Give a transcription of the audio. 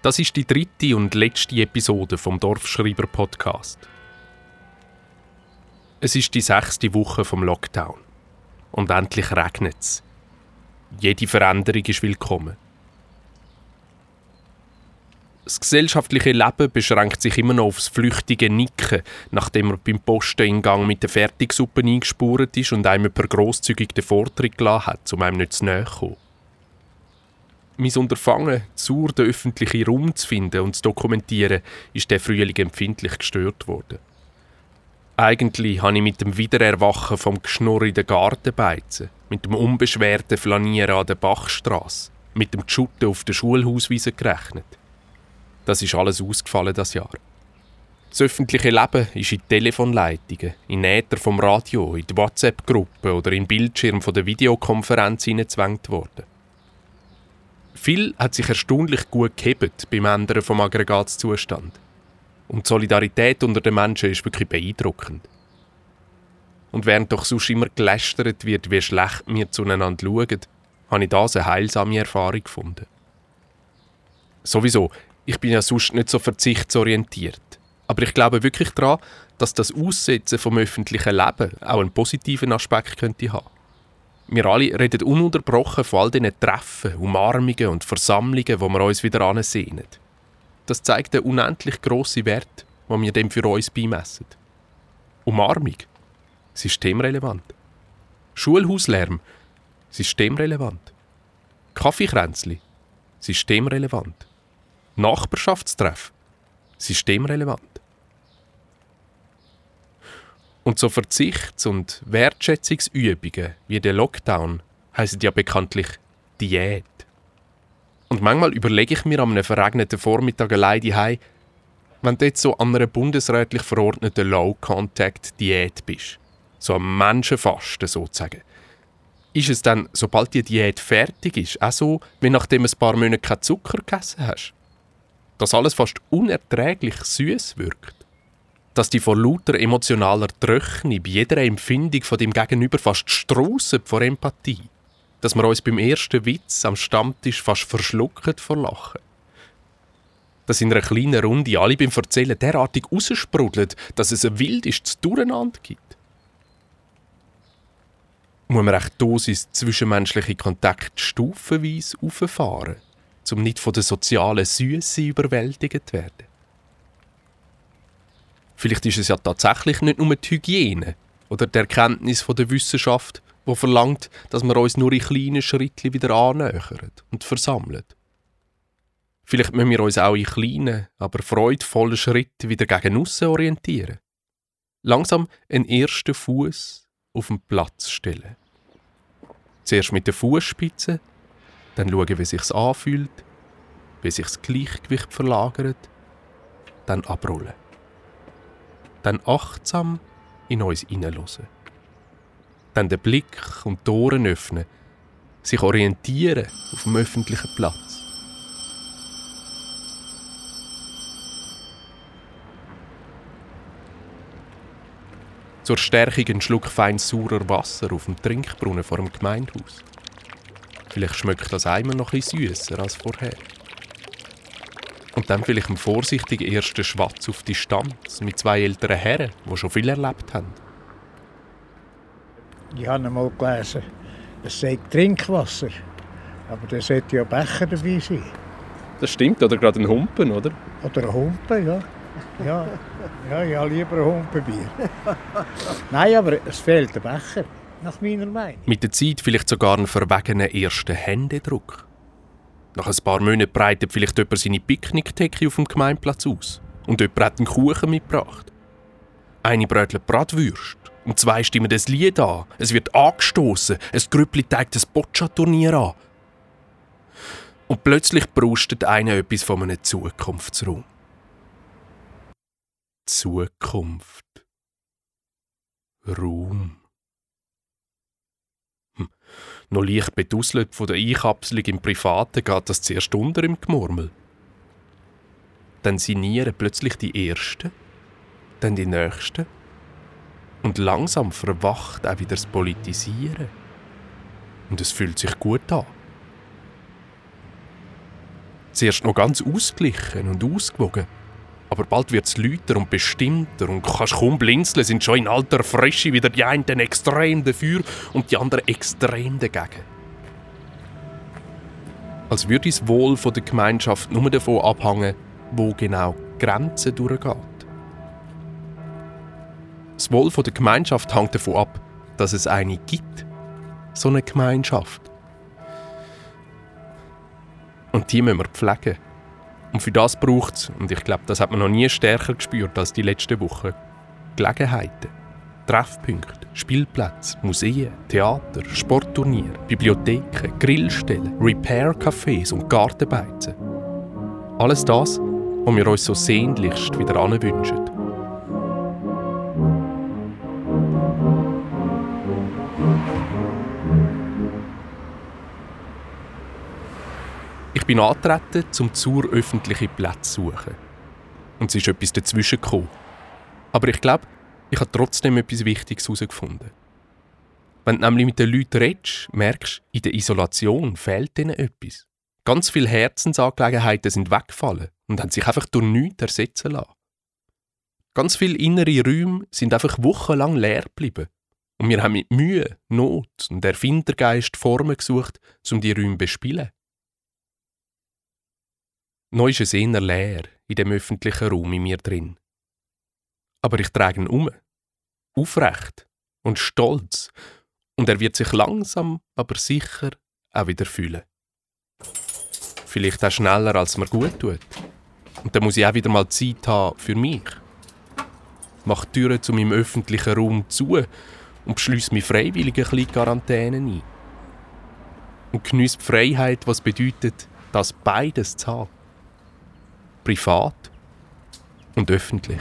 Das ist die dritte und letzte Episode vom Dorfschreiber Podcast. Es ist die sechste Woche vom Lockdown. Und endlich regnet es. Jede Veränderung ist willkommen. Das gesellschaftliche Leben beschränkt sich immer noch aufs flüchtige Nicken, nachdem er beim Posteneingang mit der Fertigsuppe eingespurt ist und einem per grosszügig den Vortritt gelassen hat, um einem nicht zu näher zu kommen. Mein Unterfangen, zur den öffentlichen Raum zu finden und zu dokumentieren, ist der Frühling empfindlich gestört worden. Eigentlich habe ich mit dem Wiedererwachen vom Geschnurr in den Gartenbeizen, mit dem unbeschwerten Flanieren an der Bachstrasse, mit dem Schutten auf der Schulhauswiese gerechnet. Das ist alles ausgefallen das Jahr. Das öffentliche Leben ist in Telefonleitungen, in Äther vom Radio, in WhatsApp-Gruppen oder in Bildschirm von der Videokonferenz hineingezwängt worden. Viel hat sich erstaunlich gut gehebt beim Ändern vom Aggregatzustand. Und die Solidarität unter den Menschen ist wirklich beeindruckend. Und während doch sonst immer gelästert wird, wie schlecht wir zueinander schauen, habe ich das eine heilsame Erfahrung gefunden. Sowieso, ich bin ja sonst nicht so verzichtsorientiert. Aber ich glaube wirklich daran, dass das Aussetzen vom öffentlichen Leben auch einen positiven Aspekt könnte haben. Wir alle reden ununterbrochen von all diesen Treffen, Umarmungen und Versammlungen, wo wir uns wieder ansehnen. Das zeigt den unendlich grossen Wert, den wir dem für uns beimessen. Umarmung? Systemrelevant. Schulhauslärm? Systemrelevant. Kaffeekränzli? Systemrelevant. Nachbarschaftstreff? Systemrelevant. Und so Verzichts- und Wertschätzungsübungen wie der Lockdown heißen ja bekanntlich Diät. Und manchmal überlege ich mir am einem verregneten Vormittag allein die wenn du jetzt so an einer bundesrätlich verordneten Low-Contact-Diät bist, so am Menschenfasten sozusagen, ist es dann, sobald die Diät fertig ist, auch so, wie nachdem ein paar Monate keinen Zucker gegessen hast? Dass alles fast unerträglich süß wirkt? Dass die vor lauter emotionaler Tröchne bei jeder Empfindung von dem Gegenüber fast straussen vor Empathie. Dass wir uns beim ersten Witz am Stammtisch fast verschlucken vor Lachen. Dass in einer kleinen Runde alle beim Erzählen derartig raussprudeln, dass es ein wildes Durcheinander gibt. Muss man echt Dosis zwischenmenschliche Kontakt stufenweise auffahren, um nicht von der sozialen Süße überwältigt zu werden? Vielleicht ist es ja tatsächlich nicht nur die Hygiene oder die Erkenntnis der Wissenschaft, die verlangt, dass wir uns nur in kleinen Schritten wieder annähern und versammeln. Vielleicht müssen wir uns auch in kleinen, aber freudvollen Schritten wieder gegen aussen orientieren. Langsam einen ersten Fuß auf den Platz stellen. Zuerst mit der Fußspitze, dann schauen, wie sich's anfühlt, wie sich das Gleichgewicht verlagert, dann abrollen dann achtsam in uns hineinhören. Dann den Blick und die Ohren öffnen, sich orientieren auf dem öffentlichen Platz. Zur Stärkung einen Schluck fein saurer Wasser auf dem Trinkbrunnen vor dem Gemeindehaus. Vielleicht schmeckt das einmal noch etwas süßer als vorher. Und dann vielleicht einen vorsichtigen ersten Schwatz auf Distanz mit zwei älteren Herren, die schon viel erlebt haben. Ich habe einmal gelesen, es sei Trinkwasser. Aber da sollte ja Becher dabei sein. Das stimmt, oder gerade ein Humpen, oder? Oder ein Humpen, ja. Ja, ja ich habe lieber ein Humpenbier. Nein, aber es fehlt ein Becher, nach meiner Meinung. Mit der Zeit vielleicht sogar einen verwegenen ersten Händedruck. Nach ein paar Monaten breitet vielleicht jemand seine Picknickdecke auf dem Gemeinplatz aus. Und jemand hat einen Kuchen mitgebracht. Eine brötelt Bratwürst. Und zwei stimmen das Lied an. Es wird angestoßen. Ein Grüppli zeigt das Boccia-Turnier an. Und plötzlich brustet einer etwas von einem Zukunftsraum. Zukunft. Raum. Noch leicht bedusselt von der Einkapselung im Privaten geht das zuerst unter im Gemurmel. Dann sinieren plötzlich die Ersten, dann die Nächsten. Und langsam verwacht auch wieder das Politisieren. Und es fühlt sich gut an. Zuerst noch ganz ausgeglichen und ausgewogen. Aber bald wird es lauter und bestimmter und kannst kaum blinzeln, sind schon in alter Frische wieder die einen extrem dafür und die anderen extrem dagegen. Als würde das Wohl der Gemeinschaft nur davon abhängen, wo genau die Grenze durchgeht. Das Wohl der Gemeinschaft hängt davon ab, dass es eine gibt. So eine Gemeinschaft. Und die müssen wir pflegen. Und für das braucht es, und ich glaube, das hat man noch nie stärker gespürt als die letzten Wochen, Gelegenheiten, Treffpunkte, Spielplätze, Museen, Theater, Sportturniere, Bibliotheken, Grillstellen, Repair-Cafés und Gartenbeizen. Alles das, was wir uns so sehnlichst wieder anwünschen. Bin angetreten, um zur öffentliche Plätze zu suchen. Und es ist etwas dazwischen gekommen. Aber ich glaube, ich habe trotzdem etwas Wichtiges herausgefunden. Wenn du nämlich mit den Leuten redest, merkst du, in der Isolation fehlt ihnen etwas. Ganz viele Herzensangelegenheiten sind weggefallen und haben sich einfach durch nichts ersetzen lassen. Ganz viele innere Räume sind einfach wochenlang leer geblieben. Und wir haben mit Mühe, Not und Erfindergeist Formen gesucht, um die Räume zu bespielen. Neu ist es eher leer in dem öffentlichen Raum in mir drin. Aber ich trage ihn um. Aufrecht und stolz. Und er wird sich langsam, aber sicher auch wieder fühlen. Vielleicht auch schneller, als mir gut tut. Und dann muss ich auch wieder mal Zeit haben für mich. Mach die Türen zu meinem öffentlichen Raum zu und beschließe mich freiwillig ein bisschen Quarantäne ein. Und geniesse die Freiheit, was bedeutet, das beides zu haben privat und öffentlich.